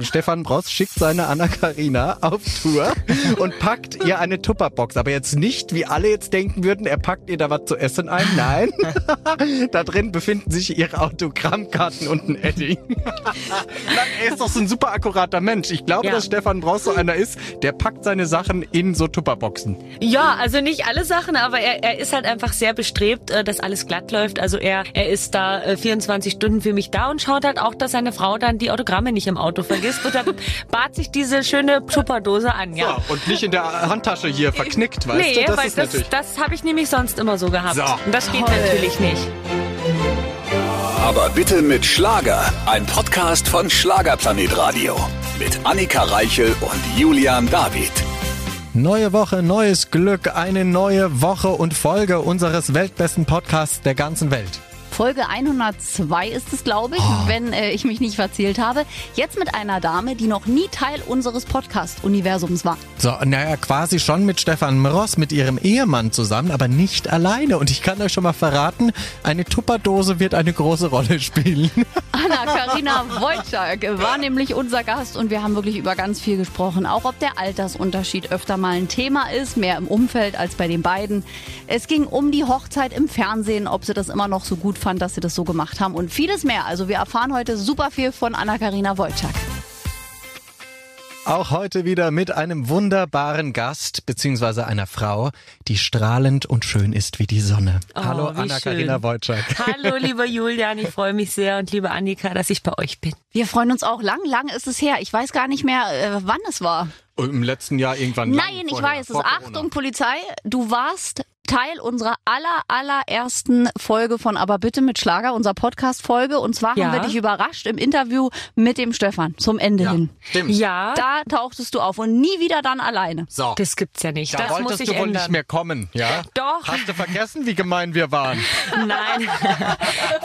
Stefan Bross schickt seine Anna-Karina auf Tour und packt ihr eine Tupperbox. Aber jetzt nicht, wie alle jetzt denken würden, er packt ihr da was zu essen ein. Nein. da drin befinden sich ihre Autogrammkarten und ein Edding. er ist doch so ein super akkurater Mensch. Ich glaube, ja. dass Stefan Bross so einer ist, der packt seine Sachen in so Tupperboxen. Ja, also nicht alle Sachen, aber er, er ist halt einfach sehr bestrebt, äh, dass alles glatt läuft. Also er, er ist da 24 äh, Stunden für mich da und schaut halt auch, dass seine Frau dann die Autogramme nicht im Auto vergisst vergisst und dann bat sich diese schöne Tupperdose an, ja. So, und nicht in der Handtasche hier verknickt, weißt nee, du? Das weil das, das habe ich nämlich sonst immer so gehabt. So. Und das geht Toll. natürlich nicht. Aber bitte mit Schlager. Ein Podcast von Schlagerplanet Radio. Mit Annika Reichel und Julian David. Neue Woche, neues Glück, eine neue Woche und Folge unseres weltbesten Podcasts der ganzen Welt. Folge 102 ist es, glaube ich, oh. wenn äh, ich mich nicht verzählt habe. Jetzt mit einer Dame, die noch nie Teil unseres Podcast-Universums war. So, naja, quasi schon mit Stefan Mross, mit ihrem Ehemann zusammen, aber nicht alleine. Und ich kann euch schon mal verraten, eine Tupperdose wird eine große Rolle spielen. Anna-Karina Wojcik war nämlich unser Gast und wir haben wirklich über ganz viel gesprochen. Auch ob der Altersunterschied öfter mal ein Thema ist, mehr im Umfeld als bei den beiden. Es ging um die Hochzeit im Fernsehen, ob sie das immer noch so gut fand, dass sie das so gemacht haben und vieles mehr. Also wir erfahren heute super viel von Anna-Karina Wojcik. Auch heute wieder mit einem wunderbaren Gast beziehungsweise einer Frau, die strahlend und schön ist wie die Sonne. Oh, Hallo Anna-Karina Wojcik. Hallo lieber Julian, ich freue mich sehr und liebe Annika, dass ich bei euch bin. Wir freuen uns auch. Lang, lang ist es her. Ich weiß gar nicht mehr, äh, wann es war. Im letzten Jahr irgendwann. Nein, ich weiß es. Achtung, Polizei, du warst Teil unserer aller, allerersten Folge von Aber bitte mit Schlager, unserer Podcast-Folge. Und zwar ja. haben wir dich überrascht im Interview mit dem Stefan zum Ende ja, hin. Stimmt. Ja. Da tauchtest du auf und nie wieder dann alleine. So. Das gibt's ja nicht. Da das wolltest muss ich du wohl ändern. nicht mehr kommen, ja? Doch. Hast du vergessen, wie gemein wir waren? Nein.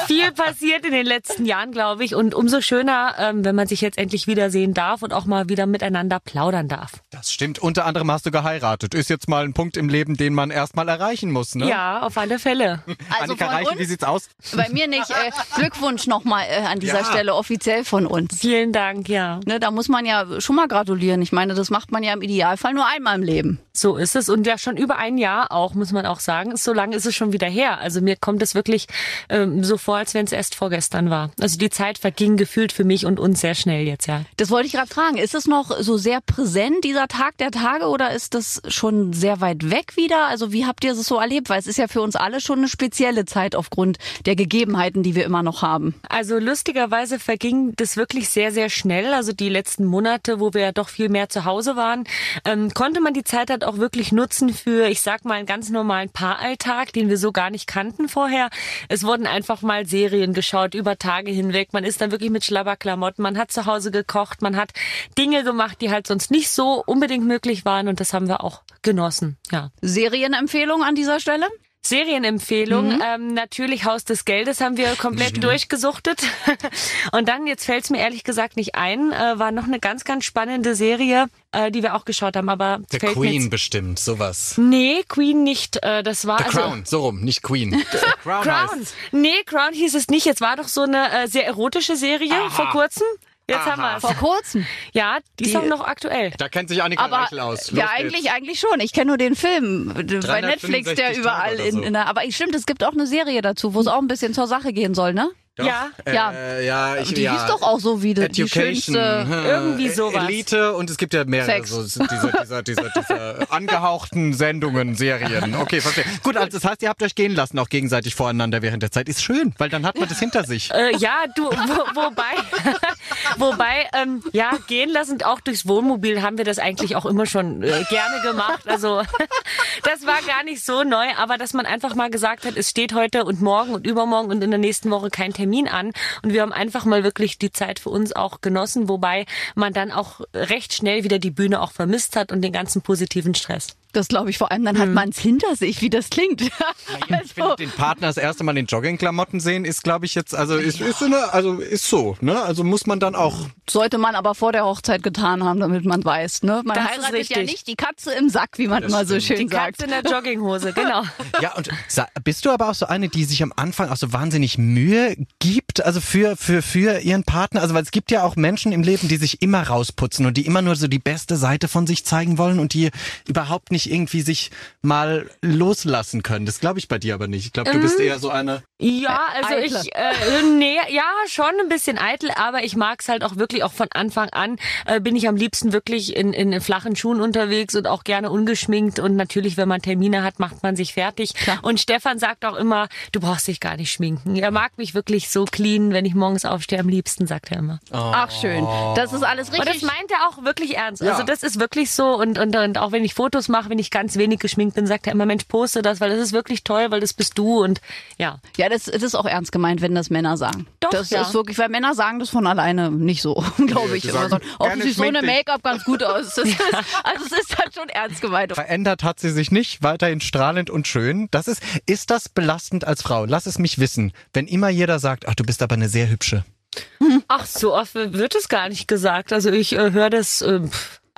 Viel passiert in den letzten Jahren, glaube ich. Und umso schöner, ähm, wenn man sich jetzt endlich wiedersehen darf und auch mal wieder miteinander plaudern darf. Das stimmt. Unter anderem hast du geheiratet. Ist jetzt mal ein Punkt im Leben, den man erstmal erreichen muss, ne? Ja, auf alle Fälle. Also Annika Reiche, wie sieht's aus? Bei mir nicht. Äh, Glückwunsch nochmal äh, an dieser ja. Stelle offiziell von uns. Vielen Dank, ja. Ne, da muss man ja schon mal gratulieren. Ich meine, das macht man ja im Idealfall nur einmal im Leben. So ist es. Und ja, schon über ein Jahr auch, muss man auch sagen. So lange ist es schon wieder her. Also mir kommt es wirklich ähm, so vor, als wenn es erst vorgestern war. Also die Zeit verging gefühlt für mich und uns sehr schnell jetzt, ja. Das wollte ich gerade fragen. Ist es noch so sehr präsent, dieser Tag der Tage, oder ist das schon sehr weit weg wieder? Also wie habt ihr es so erlebt? Weil es ist ja für uns alle schon eine spezielle Zeit aufgrund der Gegebenheiten, die wir immer noch haben. Also lustigerweise verging das wirklich sehr, sehr schnell. Also die letzten Monate, wo wir ja doch viel mehr zu Hause waren, ähm, konnte man die Zeit halt auch wirklich nutzen für, ich sag mal, einen ganz normalen Paaralltag, den wir so gar nicht kannten vorher. Es wurden einfach mal Serien geschaut über Tage hinweg. Man ist dann wirklich mit Schlabberklamotten. Man hat zu Hause gekocht. Man hat Dinge gemacht, die halt sonst nicht so unbedingt möglich waren. Und das haben wir auch genossen, ja. Serienempfehlung an dieser Stelle? Serienempfehlung. Mhm. Ähm, natürlich Haus des Geldes haben wir komplett mhm. durchgesuchtet. Und dann, jetzt fällt es mir ehrlich gesagt nicht ein, äh, war noch eine ganz, ganz spannende Serie, äh, die wir auch geschaut haben. Aber The Queen bestimmt, sowas. Nee, Queen nicht. Äh, das war The also... Crown, so rum, nicht Queen. Crown. Crown. Nee, Crown hieß es nicht. Jetzt war doch so eine äh, sehr erotische Serie Aha. vor kurzem. Jetzt Aha. haben wir Vor kurzem. Ja, die, die, ist auch noch aktuell. Da kennt sich Annika aber, Reichel aus. Los ja, eigentlich, geht's. eigentlich schon. Ich kenne nur den Film bei Netflix, der überall so. in, in der, aber stimmt, es gibt auch eine Serie dazu, wo es auch ein bisschen zur Sache gehen soll, ne? Doch, ja, äh, ja, ja, ich, die ja. hieß doch auch so wie die, die schönste, hm. irgendwie sowas. Elite und es gibt ja mehrere so, diese, diese, diese, diese angehauchten Sendungen, Serien. Okay, verstehe. Gut, also das heißt, ihr habt euch gehen lassen, auch gegenseitig voreinander während der Zeit. Ist schön, weil dann hat man das hinter sich. Äh, ja, du, wo, wobei, wobei, ähm, ja, gehen lassen, auch durchs Wohnmobil haben wir das eigentlich auch immer schon äh, gerne gemacht. Also das war gar nicht so neu, aber dass man einfach mal gesagt hat, es steht heute und morgen und übermorgen und in der nächsten Woche kein Termin Termin an und wir haben einfach mal wirklich die Zeit für uns auch genossen, wobei man dann auch recht schnell wieder die Bühne auch vermisst hat und den ganzen positiven Stress. Das glaube ich vor allem, dann hat man es hinter sich, wie das klingt. Ich finde, den Partner das erste Mal in Joggingklamotten sehen, ist, glaube ich, jetzt, also ist, ist, so eine, also ist so, ne? Also muss man dann auch. Sollte man aber vor der Hochzeit getan haben, damit man weiß, ne? Man Das ist heiratet ja nicht die Katze im Sack, wie man immer so schön Die sagt. Katze in der Jogginghose, genau. Ja, und bist du aber auch so eine, die sich am Anfang auch so wahnsinnig Mühe gibt, also für, für, für ihren Partner? Also, weil es gibt ja auch Menschen im Leben, die sich immer rausputzen und die immer nur so die beste Seite von sich zeigen wollen und die überhaupt nicht irgendwie sich mal loslassen können. Das glaube ich bei dir aber nicht. Ich glaube, du bist eher so eine. Ja, also Eitle. ich, äh, nee, ja, schon ein bisschen eitel, aber ich mag's halt auch wirklich, auch von Anfang an äh, bin ich am liebsten wirklich in, in flachen Schuhen unterwegs und auch gerne ungeschminkt und natürlich, wenn man Termine hat, macht man sich fertig. Und Stefan sagt auch immer, du brauchst dich gar nicht schminken. Er mag mich wirklich so clean, wenn ich morgens aufstehe, am liebsten, sagt er immer. Ach schön, das ist alles Und das richtig. meint er auch wirklich ernst. Ja. Also das ist wirklich so und, und, und auch wenn ich Fotos mache, wenn ich ganz wenig geschminkt bin, sagt er immer, Mensch, poste das, weil das ist wirklich toll, weil das bist du und ja. Ja, das, das ist auch ernst gemeint, wenn das Männer sagen. Doch, das ja. ist wirklich, weil Männer sagen das von alleine nicht so, glaube ich. sagen, so, oh, so eine. Make-up ganz gut aus. Das ist, also es ist dann schon ernst gemeint. Verändert hat sie sich nicht, weiterhin strahlend und schön. Das ist, ist das belastend als Frau? Lass es mich wissen. Wenn immer jeder sagt, ach, du bist aber eine sehr hübsche. Ach, so oft wird es gar nicht gesagt. Also ich äh, höre das äh,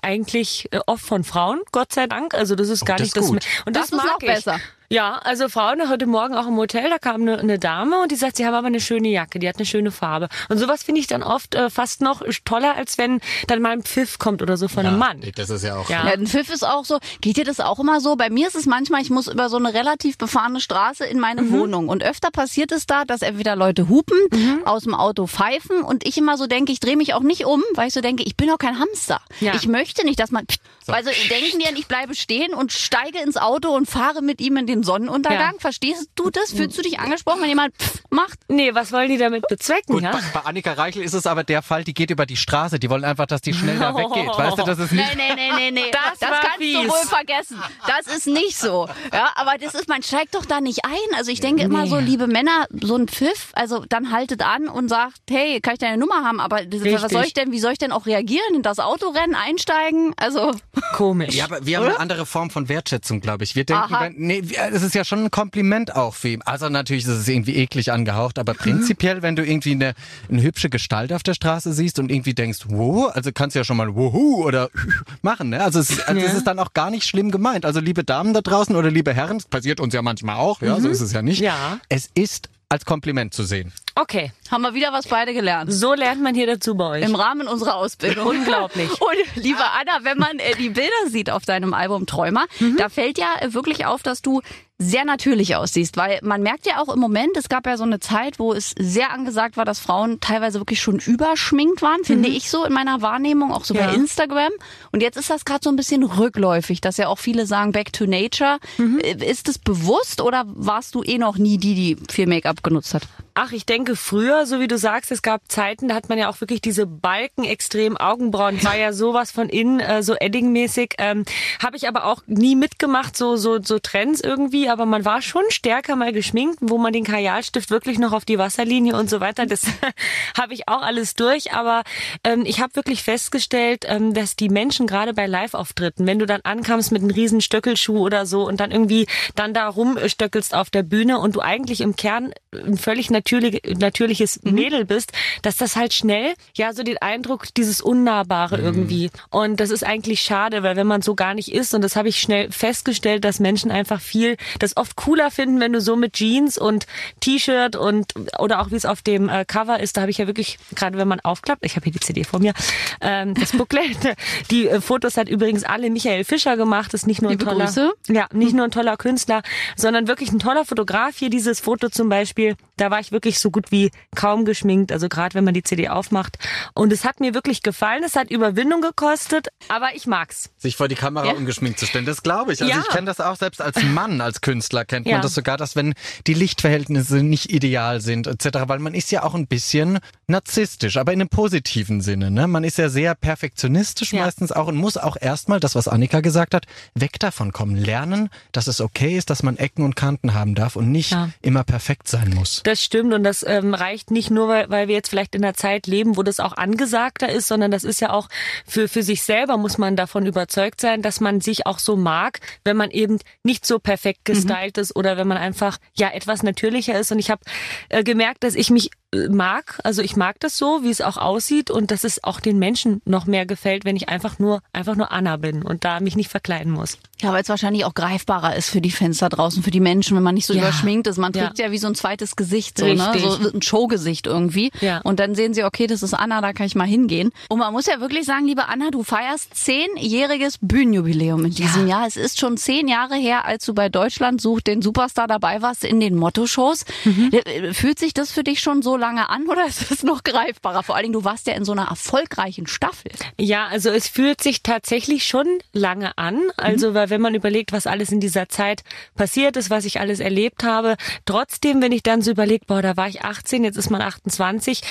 eigentlich äh, oft von Frauen, Gott sei Dank. Also das ist gar das nicht ist das. Und Das das, ist mag noch ich. besser. Ja, also Frauen heute Morgen auch im Hotel, da kam eine, eine Dame und die sagt, sie haben aber eine schöne Jacke, die hat eine schöne Farbe. Und sowas finde ich dann oft äh, fast noch toller, als wenn dann mal ein Pfiff kommt oder so von einem Mann. Das ist ja auch. Ja. Ja, ein Pfiff ist auch so. Geht dir das auch immer so? Bei mir ist es manchmal, ich muss über so eine relativ befahrene Straße in meine Mhm. Wohnung. Und öfter passiert es da, dass entweder Leute hupen, Mhm. aus dem Auto pfeifen und ich immer so denke, ich drehe mich auch nicht um, weil ich so denke, ich bin doch kein Hamster. Ja. Ich möchte nicht, dass man. Also denken die, ich bleibe stehen und steige ins Auto und fahre mit ihm in den Sonnenuntergang. Ja. Verstehst du das? Fühlst du dich angesprochen, wenn jemand pff macht? Nee, was wollen die damit bezwecken, Gut, ja? bei, Annika Reichel ist es aber der Fall, die geht über die Straße. Die wollen einfach, dass die schnell da weggeht. Weißt du, das ist nicht. Nee, nee, nee, nee, nee. Das war kannst fies. du wohl vergessen. Das ist nicht so. Ja, aber das ist, man steigt doch da nicht ein. Also ich denke immer Nee. so, liebe Männer, so ein Pfiff, also dann haltet an und sagt, hey, kann ich deine Nummer haben? Aber das, was soll ich denn, wie soll ich denn auch reagieren? In das Auto rennen, einsteigen? Also, Komisch. Ja, aber wir haben eine andere Form von Wertschätzung, glaube ich. Wir denken, wenn, nee, wir- es ist ja schon ein Kompliment auch für ihn. Also natürlich ist es irgendwie eklig angehaucht, aber prinzipiell, wenn du irgendwie eine, eine hübsche Gestalt auf der Straße siehst und irgendwie denkst, wow, also kannst du ja schon mal wuhu oder machen, ne? Also es, ist- also es ist dann auch gar nicht schlimm gemeint. Also liebe Damen da draußen oder liebe Herren, das passiert uns ja manchmal auch, ja, so ist es ja nicht. Ja. Es ist als Kompliment zu sehen. Okay, haben wir wieder was beide gelernt. so lernt man hier dazu bei euch. Im Rahmen unserer Ausbildung. Unglaublich. Und liebe Anna, wenn man äh, die Bilder sieht auf deinem Album Träumer, da fällt ja äh, wirklich auf, dass du sehr natürlich aussiehst, weil man merkt ja auch im Moment, es gab ja so eine Zeit, wo es sehr angesagt war, dass Frauen teilweise wirklich schon überschminkt waren, finde ich so in meiner Wahrnehmung, auch so Ja. bei Instagram. Und jetzt ist das gerade so ein bisschen rückläufig, dass ja auch viele sagen Back to Nature. Äh, Ist es bewusst oder warst du eh noch nie die, die viel Make-up genutzt hat? Ach, ich denke früher, so wie du sagst, es gab Zeiten, da hat man ja auch wirklich diese Balken extrem Augenbrauen, war ja sowas von innen, äh, so Edding-mäßig. Ähm, Habe ich aber auch nie mitgemacht, so, so, so Trends irgendwie, aber man war schon stärker mal geschminkt, wo man den Kajalstift wirklich noch auf die Wasserlinie und so weiter, das habe ich auch alles durch, aber ähm, ich habe wirklich festgestellt, ähm, dass die Menschen gerade bei Live-Auftritten, wenn du dann ankamst mit einem riesen Stöckelschuh oder so und dann irgendwie dann da rumstöckelst auf der Bühne und du eigentlich im Kern ein völlig natürlich, natürliches Mädel bist, dass das halt schnell, ja, so den Eindruck, dieses Unnahbare irgendwie. Und das ist eigentlich schade, weil wenn man so gar nicht ist, und das habe ich schnell festgestellt, dass Menschen einfach viel, das oft cooler finden, wenn du so mit Jeans und T-Shirt und, oder auch wie es auf dem äh, Cover ist, da habe ich ja wirklich, gerade wenn man aufklappt, ich habe hier die CD vor mir, ähm, das Booklet, die äh, Fotos hat übrigens alle Michael Fischer gemacht, ist nicht nur ein Liebe toller, Grüße. ja, nicht nur ein toller Künstler, sondern wirklich ein toller Fotograf. Hier dieses Foto zum Beispiel, da war ich wirklich so gut wie kaum geschminkt, also gerade wenn man die CD aufmacht. Und es hat mir wirklich gefallen, es hat Überwindung gekostet, aber ich mag's. Sich vor die Kamera Ja. ungeschminkt zu stellen, das glaube ich. Also Ja. ich kenne das auch selbst als Mann, als Künstler kennt man Ja. das sogar, dass wenn die Lichtverhältnisse nicht ideal sind etc., weil man ist ja auch ein bisschen narzisstisch, aber in einem positiven Sinne. Ne? Man ist ja sehr perfektionistisch meistens auch und muss auch erstmal, das was Annika gesagt hat, weg davon kommen. Lernen, dass es okay ist, dass man Ecken und Kanten haben darf und nicht immer perfekt sein muss. Das stimmt. Stimmt und das ähm, reicht nicht nur, weil, weil wir jetzt vielleicht in einer Zeit leben, wo das auch angesagter ist, sondern das ist ja auch für, für sich selber muss man davon überzeugt sein, dass man sich auch so mag, wenn man eben nicht so perfekt mhm. gestylt mhm. ist oder wenn man einfach ja etwas natürlicher ist. Und ich habe äh, gemerkt, dass ich mich mag. Also ich mag das so, wie es auch aussieht und dass es auch den Menschen noch mehr gefällt, wenn ich einfach nur einfach nur Anna bin und da mich nicht verkleiden muss. Ja, weil es wahrscheinlich auch greifbarer ist für die Fenster draußen, für die Menschen, wenn man nicht so ja. überschminkt ist. Man trägt ja. ja wie so ein zweites Gesicht, so, ne? so ein Showgesicht irgendwie. Ja. Und dann sehen sie, okay, das ist Anna, da kann ich mal hingehen. Und man muss ja wirklich sagen, liebe Anna, du feierst zehnjähriges Bühnenjubiläum in diesem ja. Jahr. Es ist schon zehn Jahre her, als du bei Deutschland sucht den Superstar dabei warst in den Motto-Shows. Mhm. Äh, fühlt sich das für dich schon so lange an oder ist es noch greifbarer? Vor allen Dingen, du warst ja in so einer erfolgreichen Staffel. Ja, also es fühlt sich tatsächlich schon lange an. Also, mhm. weil wenn man überlegt, was alles in dieser Zeit passiert ist, was ich alles erlebt habe, trotzdem, wenn ich dann so überlege, boah, da war ich 18, jetzt ist man 28,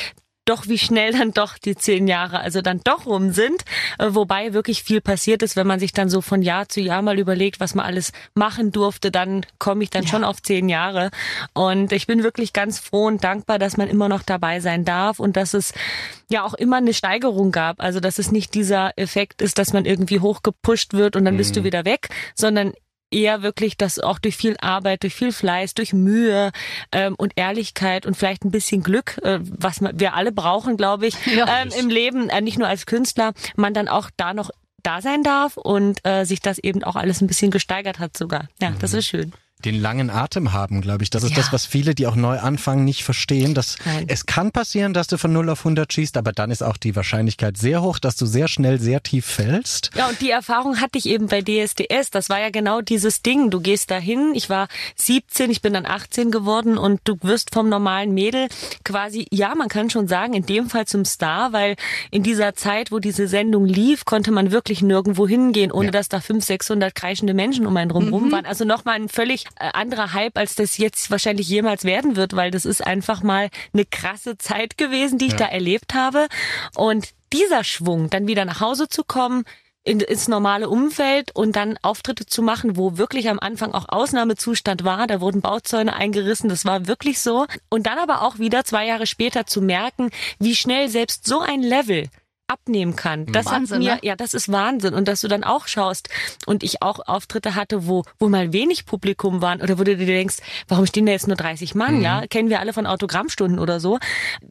doch, wie schnell dann doch die zehn Jahre also dann doch rum sind. Äh, wobei wirklich viel passiert ist, wenn man sich dann so von Jahr zu Jahr mal überlegt, was man alles machen durfte, dann komme ich dann ja. schon auf zehn Jahre. Und ich bin wirklich ganz froh und dankbar, dass man immer noch dabei sein darf und dass es ja auch immer eine Steigerung gab. Also dass es nicht dieser Effekt ist, dass man irgendwie hochgepusht wird und dann mhm. bist du mhm. wieder weg, sondern eher wirklich, dass auch durch viel Arbeit, durch viel Fleiß, durch Mühe ähm, und Ehrlichkeit und vielleicht ein bisschen Glück, äh, was wir alle brauchen, glaube ich, ja. ähm, im Leben, äh, nicht nur als Künstler, man dann auch da noch da sein darf und äh, sich das eben auch alles ein bisschen gesteigert hat sogar. Ja, mhm. das ist schön den langen Atem haben, glaube ich. Das ist ja. das, was viele, die auch neu anfangen, nicht verstehen. Dass es kann passieren, dass du von 0 auf 100 schießt, aber dann ist auch die Wahrscheinlichkeit sehr hoch, dass du sehr schnell sehr tief fällst. Ja, und die Erfahrung hatte ich eben bei DSDS. Das war ja genau dieses Ding. Du gehst dahin. Ich war 17, ich bin dann 18 geworden und du wirst vom normalen Mädel quasi, ja, man kann schon sagen, in dem Fall zum Star, weil in dieser Zeit, wo diese Sendung lief, konnte man wirklich nirgendwo hingehen, ohne ja. dass da 500, 600 kreischende Menschen um einen drumherum mhm. waren. Also nochmal ein völlig anderer Hype, als das jetzt wahrscheinlich jemals werden wird, weil das ist einfach mal eine krasse Zeit gewesen, die ich ja. da erlebt habe. Und dieser Schwung, dann wieder nach Hause zu kommen, in, ins normale Umfeld und dann Auftritte zu machen, wo wirklich am Anfang auch Ausnahmezustand war. Da wurden Bauzäune eingerissen, das war wirklich so. Und dann aber auch wieder zwei Jahre später zu merken, wie schnell selbst so ein Level abnehmen kann. Das Wahnsinn, hat mir, ne? ja, das ist Wahnsinn. Und dass du dann auch schaust und ich auch Auftritte hatte, wo, wo mal wenig Publikum waren oder wo du dir denkst, warum stehen da jetzt nur 30 Mann, mhm. ja? Kennen wir alle von Autogrammstunden oder so.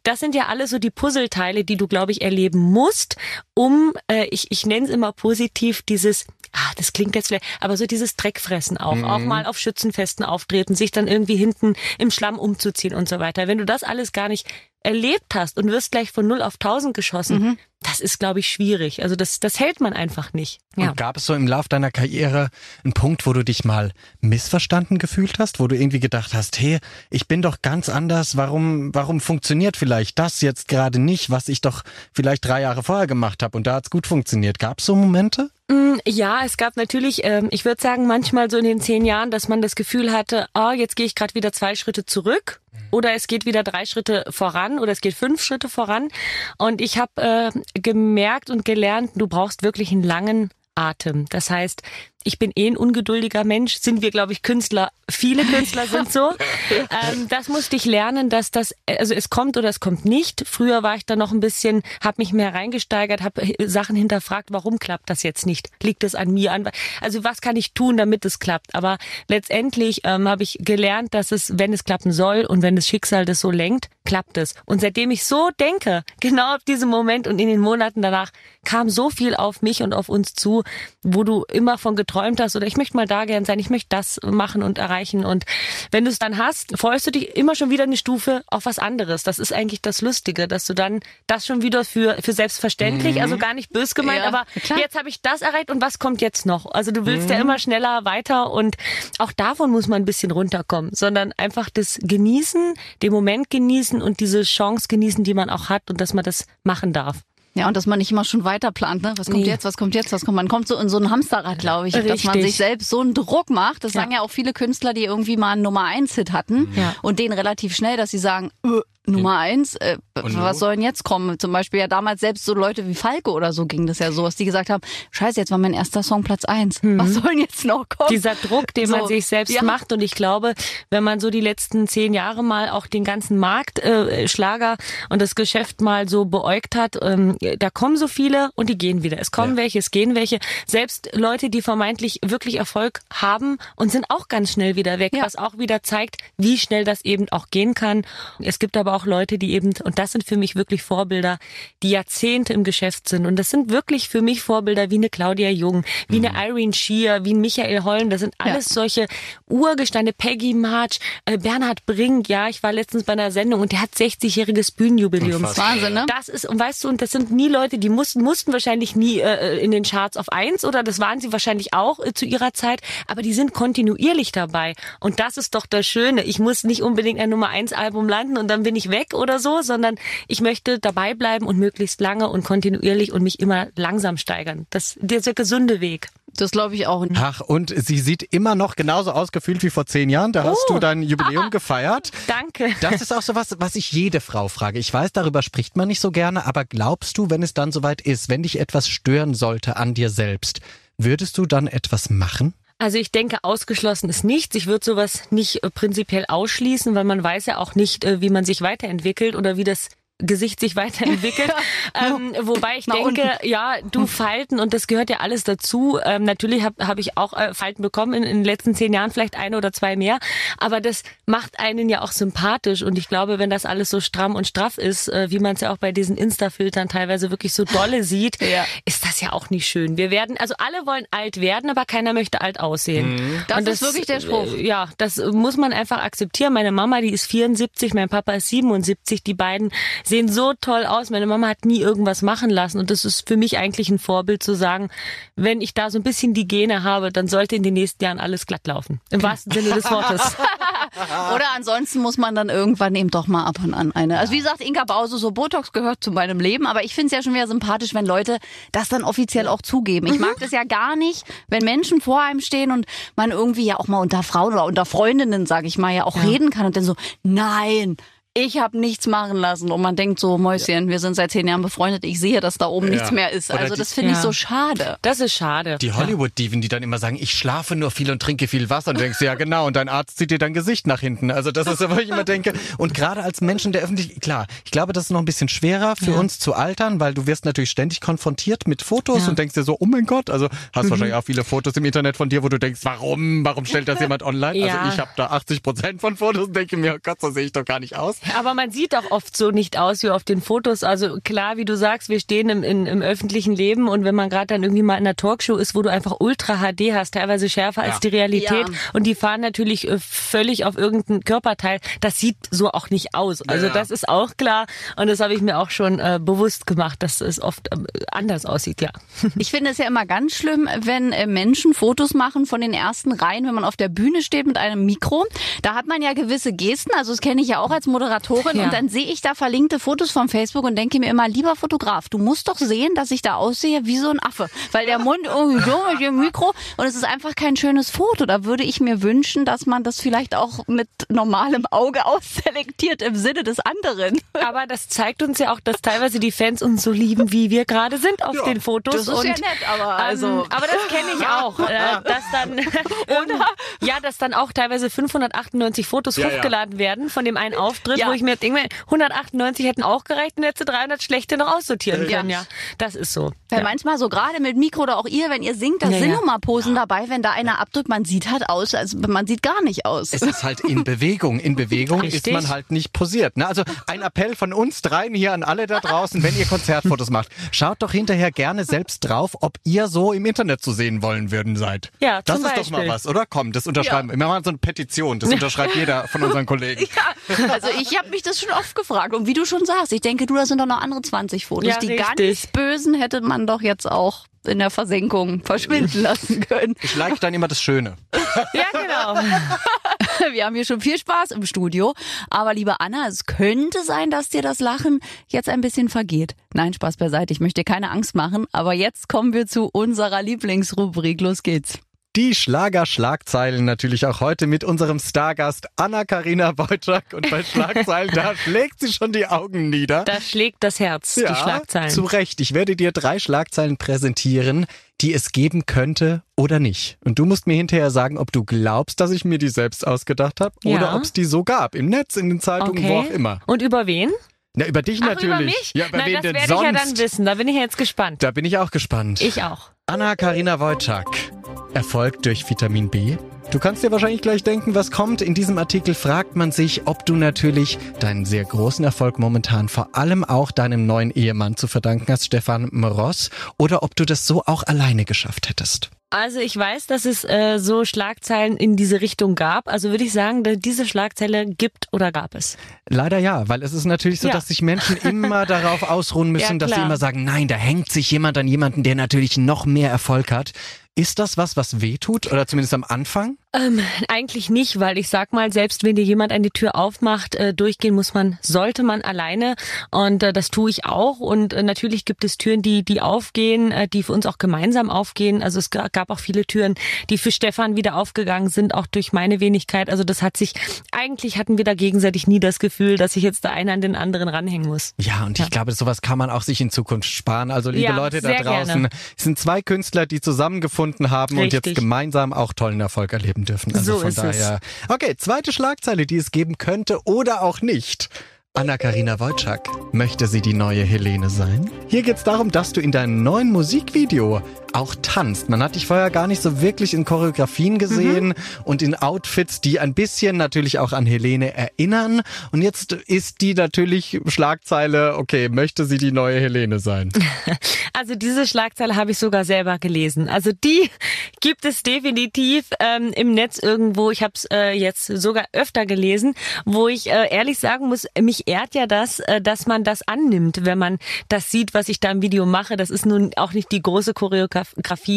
Das sind ja alle so die Puzzleteile, die du, glaube ich, erleben musst, um, äh, ich, ich nenne es immer positiv, dieses ah, das klingt jetzt vielleicht, aber so dieses Dreckfressen auch, mhm. auch mal auf Schützenfesten auftreten, sich dann irgendwie hinten im Schlamm umzuziehen und so weiter. Wenn du das alles gar nicht erlebt hast und wirst gleich von 0 auf 1000 geschossen, mhm. das ist, glaube ich, schwierig. Also das, das hält man einfach nicht. Ja. Und gab es so im Lauf deiner Karriere einen Punkt, wo du dich mal missverstanden gefühlt hast, wo du irgendwie gedacht hast, hey, ich bin doch ganz anders, warum, warum funktioniert vielleicht das jetzt gerade nicht, was ich doch vielleicht drei Jahre vorher gemacht habe und da hat's gut funktioniert. Gab es so Momente? Mm, ja, es gab natürlich, ähm, ich würde sagen, manchmal so in den zehn Jahren, dass man das Gefühl hatte, oh, jetzt gehe ich gerade wieder zwei Schritte zurück mhm. oder es geht wieder drei Schritte voran oder es geht fünf Schritte voran. Und ich habe äh, gemerkt und gelernt, du brauchst wirklich einen langen Atem. Das heißt, ich bin eh ein ungeduldiger Mensch, sind wir, glaube ich, Künstler. Viele Künstler sind so. ähm, das musste ich lernen, dass das, also es kommt oder es kommt nicht. Früher war ich da noch ein bisschen, habe mich mehr reingesteigert, habe Sachen hinterfragt, warum klappt das jetzt nicht? Liegt es an mir an? Also was kann ich tun, damit es klappt? Aber letztendlich ähm, habe ich gelernt, dass es, wenn es klappen soll und wenn das Schicksal das so lenkt, klappt es. Und seitdem ich so denke, genau ab diesem Moment und in den Monaten danach, kam so viel auf mich und auf uns zu, wo du immer von geträumt hast oder ich möchte mal da gern sein, ich möchte das machen und erreichen. Und wenn du es dann hast, freust du dich immer schon wieder eine Stufe auf was anderes. Das ist eigentlich das Lustige, dass du dann das schon wieder für, für selbstverständlich, mhm. also gar nicht bös gemeint, ja, aber klar. jetzt habe ich das erreicht und was kommt jetzt noch? Also du willst mhm. ja immer schneller weiter und auch davon muss man ein bisschen runterkommen, sondern einfach das Genießen, den Moment genießen und diese Chance genießen, die man auch hat und dass man das machen darf. Ja, und dass man nicht immer schon weiter plant, ne? Was kommt Nee. jetzt, was kommt jetzt, was kommt? Man kommt so in so ein Hamsterrad, glaube ich, dass man Richtig. sich selbst so einen Druck macht. Das Ja. sagen ja auch viele Künstler, die irgendwie mal einen Nummer eins Hit hatten Ja. und den relativ schnell, dass sie sagen, äh, Nummer eins, äh, was so? soll denn jetzt kommen? Zum Beispiel ja damals selbst so Leute wie Falke oder so ging das ja so, dass die gesagt haben, scheiße, jetzt war mein erster Song Platz eins. Was soll denn jetzt noch kommen? Dieser Druck, den So, man sich selbst ja. macht. Und ich glaube, wenn man so die letzten zehn Jahre mal auch den ganzen Markt, äh, Schlager und das Geschäft mal so beäugt hat, ähm, da kommen so viele und die gehen wieder. Es kommen Ja. welche, es gehen welche. Selbst Leute, die vermeintlich wirklich Erfolg haben und sind auch ganz schnell wieder weg, Ja. was auch wieder zeigt, wie schnell das eben auch gehen kann. Es gibt aber auch Leute, die eben, und das sind für mich wirklich Vorbilder, die Jahrzehnte im Geschäft sind. Und das sind wirklich für mich Vorbilder wie eine Claudia Jung, wie eine Irene Shear, wie ein Michael Holm. Das sind alles solche Urgesteine, Peggy March, äh, Bernhard Brink. Ja, ich war letztens bei einer Sendung und der hat 60-jähriges Bühnenjubiläum. Wahnsinn, ne? Das ist, und weißt du, und das sind nie Leute, die mussten, mussten wahrscheinlich nie äh, in den Charts auf eins oder das waren sie wahrscheinlich auch äh, zu ihrer Zeit, aber die sind kontinuierlich dabei. Und das ist doch das Schöne. Ich muss nicht unbedingt ein Nummer eins Album landen und dann bin ich weg oder so, sondern ich möchte dabei bleiben und möglichst lange und kontinuierlich und mich immer langsam steigern. Das ist der gesunde Weg. Das glaube ich auch. Ach, und sie sieht immer noch genauso ausgefühlt wie vor zehn Jahren. Da hast Oh. du dein Jubiläum gefeiert. Danke. Das ist auch so was, was ich jede Frau frage. Ich weiß, darüber spricht man nicht so gerne, aber glaubst du, wenn es dann soweit ist, wenn dich etwas stören sollte an dir selbst, würdest du dann etwas machen? Also ich denke, ausgeschlossen ist nichts. Ich würde sowas nicht äh, prinzipiell ausschließen, weil man weiß ja auch nicht, äh, wie man sich weiterentwickelt oder wie das Gesicht sich weiterentwickelt. ähm, wobei ich Nach denke, unten. ja, du Falten und das gehört ja alles dazu. Ähm, natürlich habe hab ich auch äh, Falten bekommen in, in den letzten zehn Jahren, vielleicht eine oder zwei mehr. Aber das macht einen ja auch sympathisch. Und ich glaube, wenn das alles so stramm und straff ist, äh, wie man es ja auch bei diesen Insta-Filtern teilweise wirklich so dolle sieht, Ja. ist das ja auch nicht schön. Wir werden, also alle wollen alt werden, aber keiner möchte alt aussehen. Mhm. Das Und ist wirklich der Spruch. äh, Ja, das muss man einfach akzeptieren. Meine Mama, die ist 74, mein Papa ist 77. Die beiden sehen so toll aus. Meine Mama hat nie irgendwas machen lassen. Und das ist für mich eigentlich ein Vorbild zu sagen, wenn ich da so ein bisschen die Gene habe, dann sollte in den nächsten Jahren alles glatt laufen. Im wahrsten Sinne des Wortes. Oder ansonsten muss man dann irgendwann eben doch mal ab und an eine. Also wie sagt Inka Bause, so Botox gehört zu meinem Leben, aber ich finde es ja schon wieder sympathisch, wenn Leute das dann offiziell auch zugeben. Ich mag das ja gar nicht, wenn Menschen vor einem stehen und man irgendwie ja auch mal unter Frauen oder unter Freundinnen, sage ich mal, ja auch reden kann und dann so, nein. Ich habe nichts machen lassen und man denkt so, Mäuschen, wir sind seit zehn Jahren befreundet, ich sehe, dass da oben nichts mehr ist. Oder Also die- das finde ich Ja. so schade. Das ist schade. Die Hollywood-Diven, die dann immer sagen, ich schlafe nur viel und trinke viel Wasser. Und du denkst, ja genau, und dein Arzt zieht dir dein Gesicht nach hinten. Also das ist so, wo ich immer denke. Und gerade als Menschen der Öffentlichkeit, klar, ich glaube, das ist noch ein bisschen schwerer für uns zu altern, weil du wirst natürlich ständig konfrontiert mit Fotos Ja. und denkst dir so, oh mein Gott, also hast wahrscheinlich auch viele Fotos im Internet von dir, wo du denkst, warum, warum stellt das jemand online? Ja. Also ich habe da 80 Prozent von Fotos und denke mir, oh Gott, so sehe ich doch gar nicht aus. Aber man sieht auch oft so nicht aus wie auf den Fotos. Also klar, wie du sagst, wir stehen im, in, im öffentlichen Leben und wenn man gerade dann irgendwie mal in einer Talkshow ist, wo du einfach Ultra HD hast, teilweise schärfer Ja. als die Realität Ja. und die fahren natürlich äh, völlig auf irgendein Körperteil, das sieht so auch nicht aus. Also Ja. das ist auch klar und das habe ich mir auch schon äh, bewusst gemacht, dass es oft äh, anders aussieht, ja. Ich finde es ja immer ganz schlimm, wenn äh, Menschen Fotos machen von den ersten Reihen, wenn man auf der Bühne steht mit einem Mikro. Da hat man ja gewisse Gesten, also das kenne ich ja auch als Moderatorin. Ja. Und dann sehe ich da verlinkte Fotos von Facebook und denke mir immer, lieber Fotograf, du musst doch sehen, dass ich da aussehe wie so ein Affe. Weil der Mund irgendwie so mit dem Mikro und es ist einfach kein schönes Foto. Da würde ich mir wünschen, dass man das vielleicht auch mit normalem Auge ausselektiert im Sinne des anderen. Aber das zeigt uns ja auch, dass teilweise die Fans uns so lieben, wie wir gerade sind auf den Fotos. Das ist und, ja nett, aber also- Ähm, aber das kenne ich auch. Äh, dass dann, Oder? Ja, dass dann auch teilweise 598 Fotos Ja, ja. hochgeladen werden von dem einen Auftritt, Ja. wo ich mir denke, 198 hätten auch gereicht und hätte 300 schlechte noch aussortieren Ja. können. Ja, das ist so. Weil ja. manchmal so gerade mit Mikro oder auch ihr, wenn ihr singt, da Ja, sind ja. nochmal Posen dabei, wenn da einer abdrückt, man sieht halt aus, also man sieht gar nicht aus. Es ist halt in Bewegung. In Bewegung ist Richtig. man halt nicht posiert. Ne? Also ein Appell von uns dreien hier an alle da draußen, wenn ihr Konzertfotos macht, schaut doch hinterher gerne selbst drauf, ob ihr so im Internet zu sehen wollen würden seid. Ja, das zum ist doch mal Beispiel. was, oder? Komm, das unterschreiben. wir. Wir machen so eine Petition. Das unterschreibt jeder von unseren Kollegen. Also ich habe mich das schon oft gefragt. Und wie du schon sagst, ich denke, du, da sind doch noch andere 20 Fotos. Ja, die richtig. ganz bösen hätte man doch jetzt auch in der Versenkung verschwinden lassen können. Ich like dann immer das Schöne. Ja, genau. Wir haben hier schon viel Spaß im Studio. Aber liebe Anna, es könnte sein, dass dir das Lachen jetzt ein bisschen vergeht. Nein, Spaß beiseite. Ich möchte dir keine Angst machen. Aber jetzt kommen wir zu unserer Lieblingsrubrik. Los geht's. Die Schlager-Schlagzeilen natürlich auch heute mit unserem Stargast Anna-Karina Wojcik. Und bei Schlagzeilen, da schlägt sie schon die Augen nieder. Da schlägt das Herz, die Schlagzeilen. zu Recht. Ich werde dir drei Schlagzeilen präsentieren, die es geben könnte oder nicht. Und du musst mir hinterher sagen, ob du glaubst, dass ich mir die selbst ausgedacht habe Ja. oder ob es die so gab. Im Netz, in den Zeitungen, wo auch immer. Und über wen? Na, über dich Ach, natürlich. über mich? Ja, über Na, wen das denn werde sonst? ich ja dann wissen. Da bin ich ja jetzt gespannt. Da bin ich auch gespannt. Ich auch. Anna-Karina Wojcik. Erfolg durch Vitamin B? Du kannst dir wahrscheinlich gleich denken, was kommt. In diesem Artikel fragt man sich, ob du natürlich deinen sehr großen Erfolg momentan vor allem auch deinem neuen Ehemann zu verdanken hast, Stefan Mross, oder ob du das so auch alleine geschafft hättest. Also ich weiß, dass es äh, so Schlagzeilen in diese Richtung gab. Also würde ich sagen, dass diese Schlagzeile gibt oder gab es. Leider ja, weil es ist natürlich so, Ja. dass sich Menschen immer darauf ausruhen müssen, Ja, dass sie immer sagen, nein, da hängt sich jemand an jemanden, der natürlich noch mehr Erfolg hat. Ist das was, was weh tut? Oder zumindest am Anfang? Ähm, eigentlich nicht, weil ich sag mal, selbst wenn dir jemand eine Tür aufmacht, äh, durchgehen muss man, sollte man alleine und äh, das tue ich auch und äh, natürlich gibt es Türen, die die aufgehen, äh, die für uns auch gemeinsam aufgehen. Also es ga- gab auch viele Türen, die für Stefan wieder aufgegangen sind, auch durch meine Wenigkeit. Also das hat sich eigentlich hatten wir da gegenseitig nie das Gefühl, dass sich jetzt der eine an den anderen ranhängen muss. Ja, und ich glaube, sowas kann man auch sich in Zukunft sparen. Also liebe Ja, Leute da draußen, gerne. es sind zwei Künstler, die zusammengefunden haben und Richtig. jetzt gemeinsam auch tollen Erfolg erleben dürfen. Also So von ist es. daher. Okay, zweite Schlagzeile, die es geben könnte oder auch nicht. Anna-Karina Wojcik, möchte sie die neue Helene sein? Hier geht's darum, dass du in deinem neuen Musikvideo auch tanzt. Man hat dich vorher gar nicht so wirklich in Choreografien gesehen und in Outfits, die ein bisschen natürlich auch an Helene erinnern. Und jetzt ist die natürlich Schlagzeile, okay, möchte sie die neue Helene sein? Also diese Schlagzeile habe ich sogar selber gelesen. Also die gibt es definitiv ähm, im Netz irgendwo. Ich habe es äh, jetzt sogar öfter gelesen, wo ich äh, ehrlich sagen muss, mich ehrt ja das, äh, dass man das annimmt, wenn man das sieht, was ich da im Video mache. Das ist nun auch nicht die große Choreografie.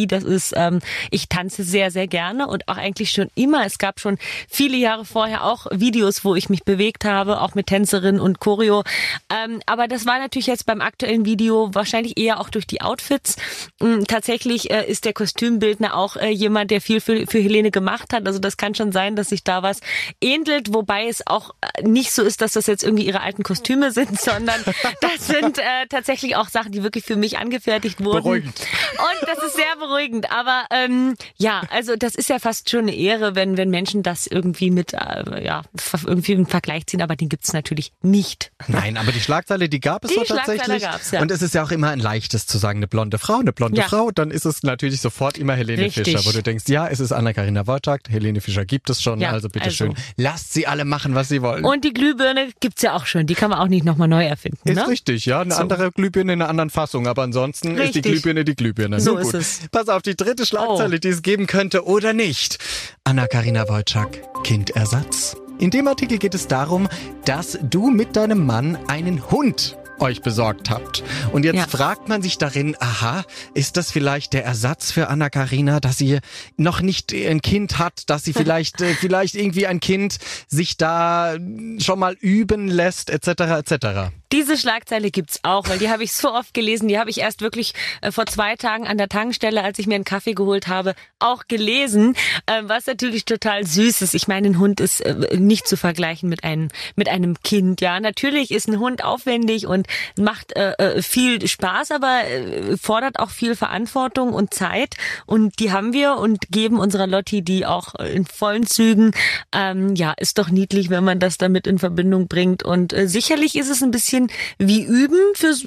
Das ist, ähm, ich tanze sehr, sehr gerne und auch eigentlich schon immer. Es gab schon viele Jahre vorher auch Videos, wo ich mich bewegt habe, auch mit Tänzerin und Choreo. Ähm, aber das war natürlich jetzt beim aktuellen Video wahrscheinlich eher auch durch die Outfits. Ähm, tatsächlich äh, ist der Kostümbildner auch äh, jemand, der viel für, für Helene gemacht hat. Also das kann schon sein, dass sich da was ähnelt, wobei es auch äh, nicht so ist, dass das jetzt irgendwie ihre alten Kostüme sind, sondern das sind äh, tatsächlich auch Sachen, die wirklich für mich angefertigt wurden. Beruhigend. Und das ist sehr beruhigend. Aber ähm, ja, also das ist ja fast schon eine Ehre, wenn, wenn Menschen das irgendwie mit äh, ja, irgendwie im Vergleich ziehen, aber den gibt's natürlich nicht. Nein, aber die Schlagzeile, die gab es Die doch tatsächlich. gab's, ja. Und es ist ja auch immer ein leichtes zu sagen, eine blonde Frau, eine blonde Ja. Frau, dann ist es natürlich sofort immer Helene Richtig. Fischer, wo du denkst, ja, es ist Anna-Karina Wojcik, Helene Fischer gibt es schon, Ja, also bitteschön, also. lasst sie alle machen, was sie wollen. Und die Glühbirne gibt's ja auch schon. Die kann man auch nicht nochmal neu erfinden. ist ne? richtig, ja, eine So. andere Glühbirne in einer anderen Fassung, aber ansonsten ist die Richtig. Glühbirne die Glühbirne. So Nun ist gut. es. Pass auf, die dritte Schlagzeile, Oh. die es geben könnte oder nicht. Anna-Karina Wojcik, Kindersatz. In dem Artikel geht es darum, dass du mit deinem Mann einen Hund euch besorgt habt. Und jetzt Ja. fragt man sich darin, aha, ist das vielleicht der Ersatz für Anna-Karina, dass sie noch nicht ein Kind hat, dass sie vielleicht, äh, vielleicht irgendwie ein Kind sich da schon mal üben lässt, etc., etc. Diese Schlagzeile gibt's auch, weil die habe ich so oft gelesen. Die habe ich erst wirklich äh, vor zwei Tagen an der Tankstelle, als ich mir einen Kaffee geholt habe, auch gelesen, äh, was natürlich total süß ist. Ich meine, ein Hund ist äh, nicht zu vergleichen mit einem mit einem Kind. Ja, natürlich ist ein Hund aufwendig und macht äh, äh, viel Spaß, aber äh, fordert auch viel Verantwortung und Zeit. Und die haben wir und geben unserer Lotti die auch in vollen Zügen. Ähm, ja, ist doch niedlich, wenn man das damit in Verbindung bringt. Und sicherlich ist es ein bisschen wie üben fürs,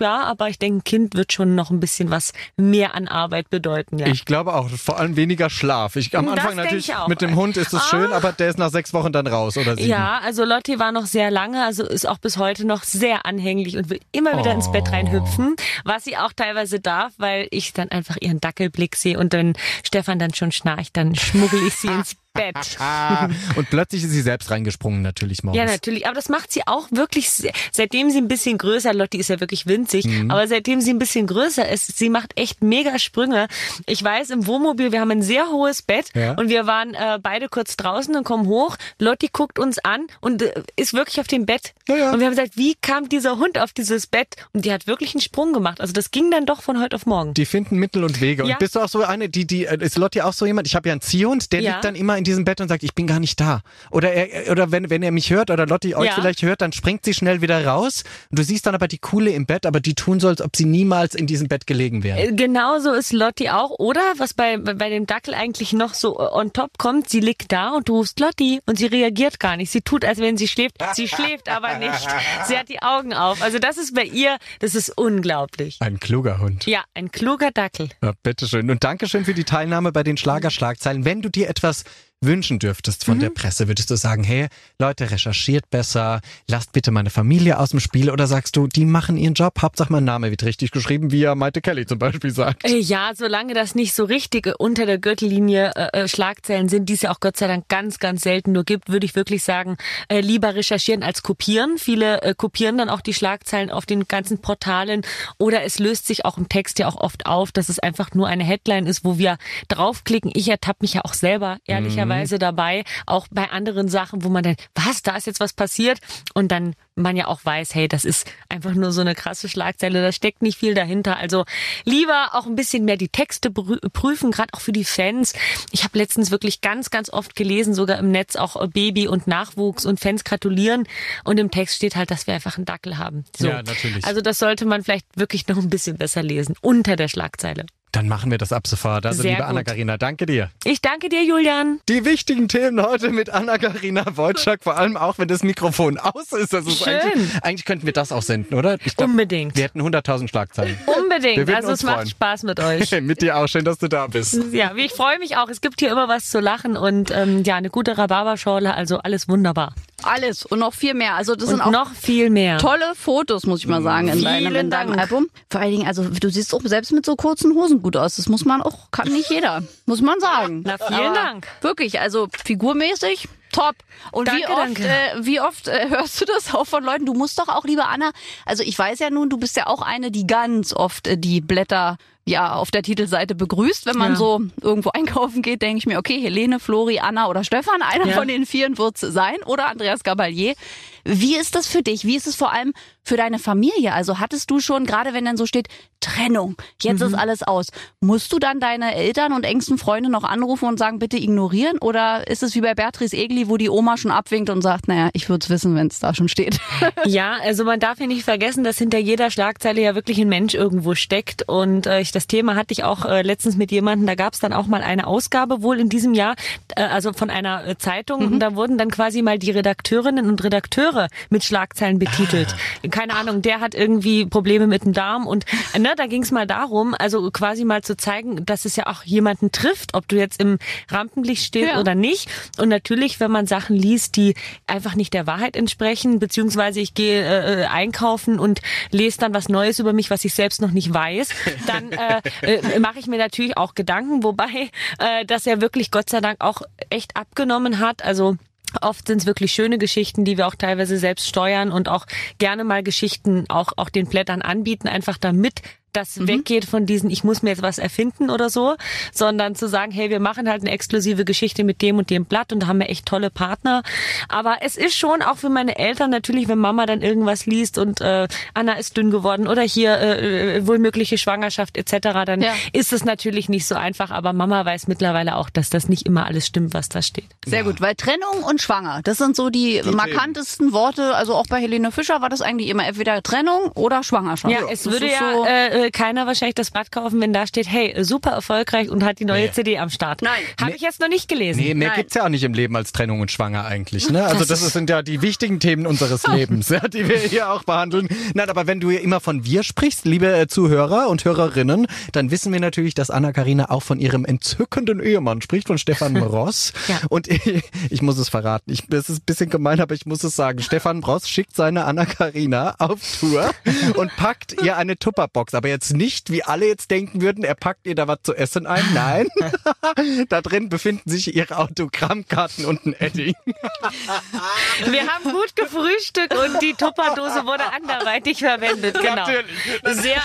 ja, aber ich denke, ein Kind wird schon noch ein bisschen was mehr an Arbeit bedeuten, ja. Ich glaube auch, vor allem weniger Schlaf. Ich, am Das Anfang natürlich mit dem Hund ist es Ah. schön, aber der ist nach sechs Wochen dann raus oder sieben. Ja, also Lotti war noch sehr lange, also ist auch bis heute noch sehr anhänglich und will immer wieder ins Bett reinhüpfen, was sie auch teilweise darf, weil ich dann einfach ihren Dackelblick sehe und wenn Stefan dann schon schnarcht, dann schmuggel ich sie ins Bett. und plötzlich ist sie selbst reingesprungen, natürlich morgens. Ja, natürlich. Aber das macht sie auch wirklich, se- seitdem sie ein bisschen größer, Lotti ist ja wirklich winzig, Mhm. aber seitdem sie ein bisschen größer ist, sie macht echt mega Sprünge. Ich weiß, im Wohnmobil, wir haben ein sehr hohes Bett Ja. und wir waren äh, beide kurz draußen und kommen hoch. Lotti guckt uns an und äh, ist wirklich auf dem Bett. Ja, ja. Und wir haben gesagt, wie kam dieser Hund auf dieses Bett? Und die hat wirklich einen Sprung gemacht. Also das ging dann doch von heute auf morgen. Die finden Mittel und Wege. Und bist du auch so eine, die, die, äh, ist Lotti auch so jemand? Ich habe ja einen Ziehhund, der liegt dann immer in diesem Bett und sagt, ich bin gar nicht da. Oder er, oder wenn, wenn er mich hört oder Lotti euch Ja. vielleicht hört, dann springt sie schnell wieder raus. Und du siehst dann aber die Coole im Bett, aber die tun so, als ob sie niemals in diesem Bett gelegen wäre. Äh, Genauso ist Lotti auch. Oder was bei, bei dem Dackel eigentlich noch so äh, on top kommt, sie liegt da und du rufst Lotti und sie reagiert gar nicht. Sie tut, als wenn sie schläft. Sie schläft aber nicht. Sie hat die Augen auf. Also das ist bei ihr, das ist unglaublich. Ein kluger Hund. Ja, ein kluger Dackel. Ja, bitteschön. Und Dankeschön für die Teilnahme bei den Schlagerschlagzeilen. Wenn du dir etwas wünschen dürftest von der Presse, würdest du sagen, hey, Leute, recherchiert besser, lasst bitte meine Familie aus dem Spiel oder sagst du, die machen ihren Job, Hauptsache mein Name wird richtig geschrieben, wie ja Maite Kelly zum Beispiel sagt. Äh, Ja, solange das nicht so richtig äh, unter der Gürtellinie äh, äh, Schlagzeilen sind, die es ja auch Gott sei Dank ganz, ganz selten nur gibt, würde ich wirklich sagen, äh, lieber recherchieren als kopieren. Viele äh, kopieren dann auch die Schlagzeilen auf den ganzen Portalen oder es löst sich auch im Text ja auch oft auf, dass es einfach nur eine Headline ist, wo wir draufklicken. Ich ertappe mich ja auch selber ehrlicherweise dabei, auch bei anderen Sachen, wo man dann, was, da ist jetzt was passiert und dann man ja auch weiß, hey, das ist einfach nur so eine krasse Schlagzeile, da steckt nicht viel dahinter. Also lieber auch ein bisschen mehr die Texte prüfen, gerade auch für die Fans. Ich habe letztens wirklich ganz, ganz oft gelesen, sogar im Netz auch äh, Baby und Nachwuchs und Fans gratulieren und im Text steht halt, dass wir einfach einen Dackel haben. So. Ja, natürlich. Also das sollte man vielleicht wirklich noch ein bisschen besser lesen, unter der Schlagzeile. Dann machen wir das ab sofort. Also Sehr liebe. Anna-Karina, danke dir. Ich danke dir, Julian. Die wichtigen Themen heute mit Anna-Karina Wojcik, vor allem auch, wenn das Mikrofon aus ist. Das ist Schön. Eigentlich, eigentlich könnten wir das auch senden, oder? Glaub, Unbedingt. Wir hätten 100.000 Schlagzeilen. Unbedingt. Also es macht freuen. Spaß mit euch. mit dir auch. Schön, dass du da bist. Ja, ich freue mich auch. Es gibt hier immer was zu lachen und ähm, ja, eine gute Rhabarberschorle, also alles wunderbar. Alles und noch viel mehr. Also das Und sind auch noch viel mehr. tolle Fotos, muss ich mal sagen, in, deinem, in Vielen deinem Dank. Album. Vor allen Dingen, also du siehst auch selbst mit so kurzen Hosen gut aus. Das muss man auch, kann nicht jeder, muss man sagen. Na, vielen Aber Dank. Wirklich, also figurmäßig. Top. Und wie Danke, oft, danke. Äh, wie oft äh, hörst du das auch von Leuten? Du musst doch auch, liebe Anna, also ich weiß ja nun, du bist ja auch eine, die ganz oft äh, die Blätter ja auf der Titelseite begrüßt. Wenn man Ja. so irgendwo einkaufen geht, denke ich mir, okay, Helene, Flori, Anna oder Stefan, einer Ja. von den vieren wird's sein oder Andreas Gabalier. Wie ist das für dich? Wie ist es vor allem für deine Familie? Also hattest du schon, gerade wenn dann so steht, Trennung, jetzt Mhm. ist alles aus, musst du dann deine Eltern und engsten Freunde noch anrufen und sagen, bitte ignorieren? Oder ist es wie bei Beatrice Egli, wo die Oma schon abwinkt und sagt, naja, ich würde es wissen, wenn es da schon steht? Ja, also man darf ja nicht vergessen, dass hinter jeder Schlagzeile ja wirklich ein Mensch irgendwo steckt. Und äh, ich, das Thema hatte ich auch äh, letztens mit jemandem, da gab es dann auch mal eine Ausgabe wohl in diesem Jahr, äh, also von einer äh, Zeitung. Und da wurden dann quasi mal die Redakteurinnen und Redakteure mit Schlagzeilen betitelt. Keine Ahnung, der hat irgendwie Probleme mit dem Darm. Und äh, ne, da ging es mal darum, also quasi mal zu zeigen, dass es ja auch jemanden trifft, ob du jetzt im Rampenlicht stehst Ja. oder nicht. Und natürlich, wenn man Sachen liest, die einfach nicht der Wahrheit entsprechen, beziehungsweise ich gehe äh, einkaufen und lese dann was Neues über mich, was ich selbst noch nicht weiß, dann äh, äh, mache ich mir natürlich auch Gedanken, wobei äh, das ja wirklich Gott sei Dank auch echt abgenommen hat. Also Oft sind es wirklich schöne Geschichten, die wir auch teilweise selbst steuern und auch gerne mal Geschichten auch, auch den Blättern anbieten, einfach damit das weggeht von diesen, ich muss mir jetzt was erfinden oder so, sondern zu sagen, hey, wir machen halt eine exklusive Geschichte mit dem und dem Blatt und da haben wir echt tolle Partner. Aber es ist schon auch für meine Eltern natürlich, wenn Mama dann irgendwas liest und äh, Anna ist dünn geworden oder hier äh, äh, wohl mögliche Schwangerschaft etc., dann Ja. ist es natürlich nicht so einfach. Aber Mama weiß mittlerweile auch, dass das nicht immer alles stimmt, was da steht. Sehr gut, weil Trennung und Schwanger, das sind so die, markantesten Worte. Also auch bei Helene Fischer war das eigentlich immer entweder Trennung oder Schwangerschaft. Ja, es Das würde ja so- äh, keiner wahrscheinlich das Blatt kaufen, wenn da steht, hey, super erfolgreich und hat die neue Nee. CD am Start. Nein. Habe ich jetzt noch nicht gelesen. Nee, mehr Nein. gibt's ja auch nicht im Leben als Trennung und Schwanger eigentlich. Ne? Also das, sind ja die wichtigen Themen unseres Lebens, ja, die wir hier auch behandeln. Nein, aber wenn du hier immer von wir sprichst, liebe äh, Zuhörer und Hörerinnen, dann wissen wir natürlich, dass Anna-Karina auch von ihrem entzückenden Ehemann spricht, von Stefan Ross. Ja. Und ich, ich muss es verraten. Ich, das ist ein bisschen gemein, aber ich muss es sagen. Stefan Ross schickt seine Anna-Karina auf Tour und packt ihr eine Tupperbox. Aber jetzt nicht, wie alle jetzt denken würden, er packt ihr da was zu essen ein. Nein. da drin befinden sich ihre Autogrammkarten und ein Edding. Wir haben gut gefrühstückt und die Tupperdose wurde anderweitig verwendet. Genau. Natürlich. Sehr.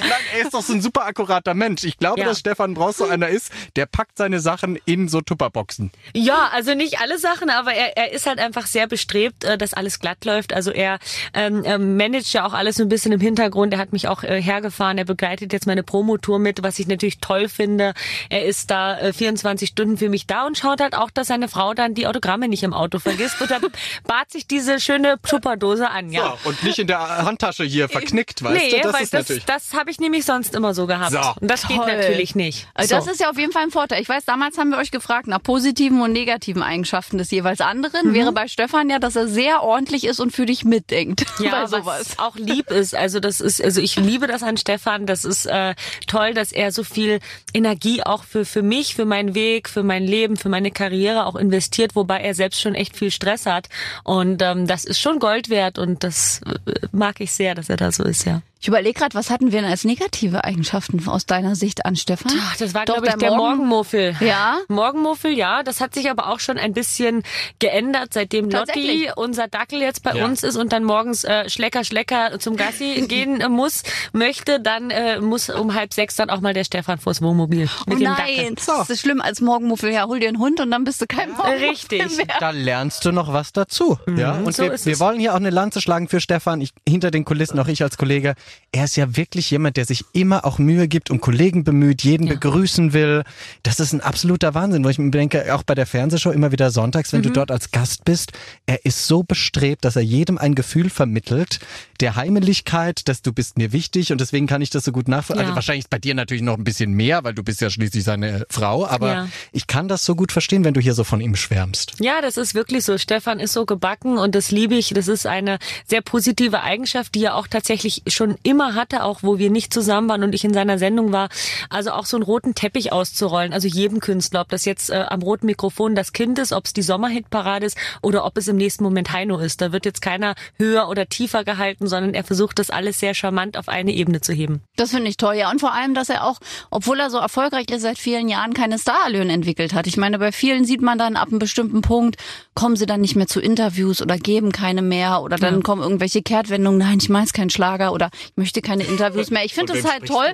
Nein, er ist doch so ein super akkurater Mensch. Ich glaube, Ja. dass Stefan Braus so einer ist, der packt seine Sachen in so Tupperboxen. Ja, also nicht alle Sachen, aber er, er ist halt einfach sehr bestrebt, äh, dass alles glatt läuft. Also er ähm, managt ja auch alles so ein bisschen im Hintergrund. Er hat mich auch äh, hergefahren. Er begleitet jetzt meine Promotour mit, was ich natürlich toll finde. Er ist da äh, 24 Stunden für mich da und schaut halt auch, dass seine Frau dann die Autogramme nicht im Auto vergisst. Und dann bat sich diese schöne Tupperdose an. Ja. So, und nicht in der Handtasche hier verknickt, weißt nee, du? Das weil ist das, natürlich. das habe ich nämlich sonst immer so gehabt. So. Und das geht Toll. natürlich nicht. Also das So. ist ja auf jeden Fall ein Vorteil. Ich weiß, damals haben wir euch gefragt nach positiven und negativen Eigenschaften des jeweils anderen. Mhm. Wäre bei Stefan ja, dass er sehr ordentlich ist und für dich mitdenkt. ja, bei sowas. was auch lieb ist. Also das ist, also ich liebe das an Stefan. Das ist äh, toll, dass er so viel Energie auch für für mich, für meinen Weg, für mein Leben, für meine Karriere auch investiert, wobei er selbst schon echt viel Stress hat. Und ähm, das ist schon Gold wert und das äh, mag ich sehr, dass er da so ist, ja. Ich überlege gerade, was hatten wir denn als negative Eigenschaften aus deiner Sicht an Stefan? Ach, das war, Doch, glaube ich, der Morgen- Morgenmuffel. Ja? Morgenmuffel, ja. Das hat sich aber auch schon ein bisschen geändert, seitdem Lotti, unser Dackel, jetzt bei Ja. uns ist und dann morgens äh, Schlecker, Schlecker zum Gassi gehen äh, muss, möchte, dann äh, muss um halb sechs dann auch mal der Stefan vors Wohnmobil Oh mit dem nein, Dackel. das ist schlimm als Morgenmuffel. Ja, hol dir einen Hund und dann bist du kein Morgenmuffel Richtig. mehr. Da lernst du noch was dazu. Ja, und so wir, ist wir es. wollen hier auch eine Lanze schlagen für Stefan. Ich, hinter den Kulissen auch ich als Kollege. Er ist ja wirklich jemand, der sich immer auch Mühe gibt und Kollegen bemüht, jeden Ja. begrüßen will. Das ist ein absoluter Wahnsinn, wo ich mir denke, auch bei der Fernsehshow immer wieder sonntags, wenn du dort als Gast bist, er ist so bestrebt, dass er jedem ein Gefühl vermittelt der Heimeligkeit, dass du bist mir wichtig und deswegen kann ich das so gut nachvollziehen. Ja. Also wahrscheinlich ist bei dir natürlich noch ein bisschen mehr, weil du bist ja schließlich seine Frau, aber Ja. ich kann das so gut verstehen, wenn du hier so von ihm schwärmst. Ja, das ist wirklich so. Stefan ist so gebacken und das liebe ich. Das ist eine sehr positive Eigenschaft, die er auch tatsächlich schon immer hatte, auch wo wir nicht zusammen waren und ich in seiner Sendung war. Also auch so einen roten Teppich auszurollen. Also jedem Künstler, ob das jetzt äh, am roten Mikrofon das Kind ist, ob es die Sommerhitparade ist oder ob es im nächsten Moment Heino ist. Da wird jetzt keiner höher oder tiefer gehalten, sondern er versucht das alles sehr charmant auf eine Ebene zu heben. Das finde ich toll, ja. Und vor allem, dass er auch, obwohl er so erfolgreich ist, seit vielen Jahren keine Starallüren entwickelt hat. Ich meine, bei vielen sieht man dann ab einem bestimmten Punkt, kommen sie dann nicht mehr zu Interviews oder geben keine mehr oder dann kommen irgendwelche Kehrtwendungen, nein, ich meine keinen Schlager oder ich möchte keine Interviews mehr. Ich finde das halt toll.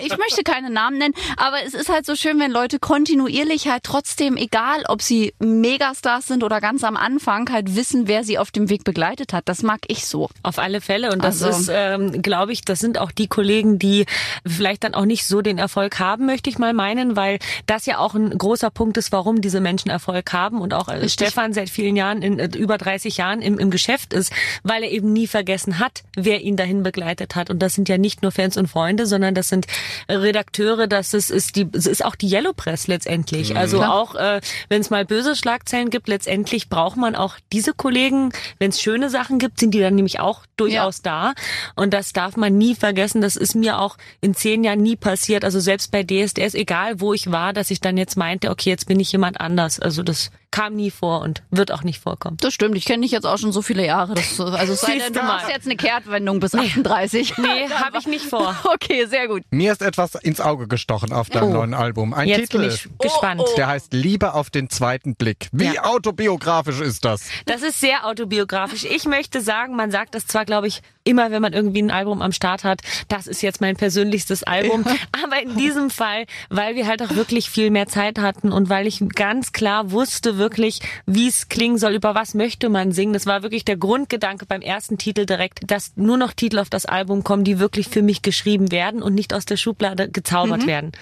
Ich möchte keine Namen nennen, aber es ist halt so schön, wenn Leute kontinuierlich halt trotzdem, egal ob sie Megastars sind oder ganz am Anfang, halt wissen, wer sie auf dem Weg begleitet hat. Das mag ich so. Auf alle Fälle. Und das Also- ist, ähm, glaube ich, das sind auch die Kollegen, die vielleicht dann auch nicht so den Erfolg haben, möchte ich mal meinen, weil das ja auch ein großer Punkt ist, warum diese Menschen Erfolg haben und auch äh, Stefan seit vielen Jahren, in äh, über 30 Jahren im, im Geschäft ist, weil er eben nie vergessen hat, wer ihn dahin begleitet hat. Und das sind ja nicht nur Fans und Freunde, sondern das sind Redakteure, das ist, ist die, es ist auch die Yellow Press letztendlich. Also Klar. auch, äh, wenn es mal böse Schlagzeilen gibt, letztendlich braucht man auch diese Kollegen. Wenn es schöne Sachen gibt, sind die dann nämlich auch durchaus da. Und das darf man nie vergessen. Das ist mir auch in zehn Jahren nie passiert. Also selbst bei DSDS, egal wo ich war, dass ich dann jetzt meinte, okay, jetzt bin ich jemand anders. Also das kam nie vor und wird auch nicht vorkommen. Das stimmt, ich kenne dich jetzt auch schon so viele Jahre. Das, also es sei denn, du machst jetzt eine Kehrtwendung bis 38. Nee, habe ich nicht vor. Okay, sehr gut. Mir ist etwas ins Auge gestochen auf deinem Oh. neuen Album. Ein Jetzt Titel. bin ich gespannt. Der heißt Liebe auf den zweiten Blick. Wie Ja. autobiografisch ist das? Das ist sehr autobiografisch. Ich möchte sagen, man sagt das zwar, glaube ich, immer, wenn man irgendwie ein Album am Start hat, das ist jetzt mein persönlichstes Album. Aber in diesem Fall, weil wir halt auch wirklich viel mehr Zeit hatten und weil ich ganz klar wusste wirklich, wie es klingen soll, über was möchte man singen. Das war wirklich der Grundgedanke beim ersten Titel direkt, dass nur noch Titel auf das Album kommen, die wirklich für mich geschrieben werden und nicht aus der Schublade gezaubert werden.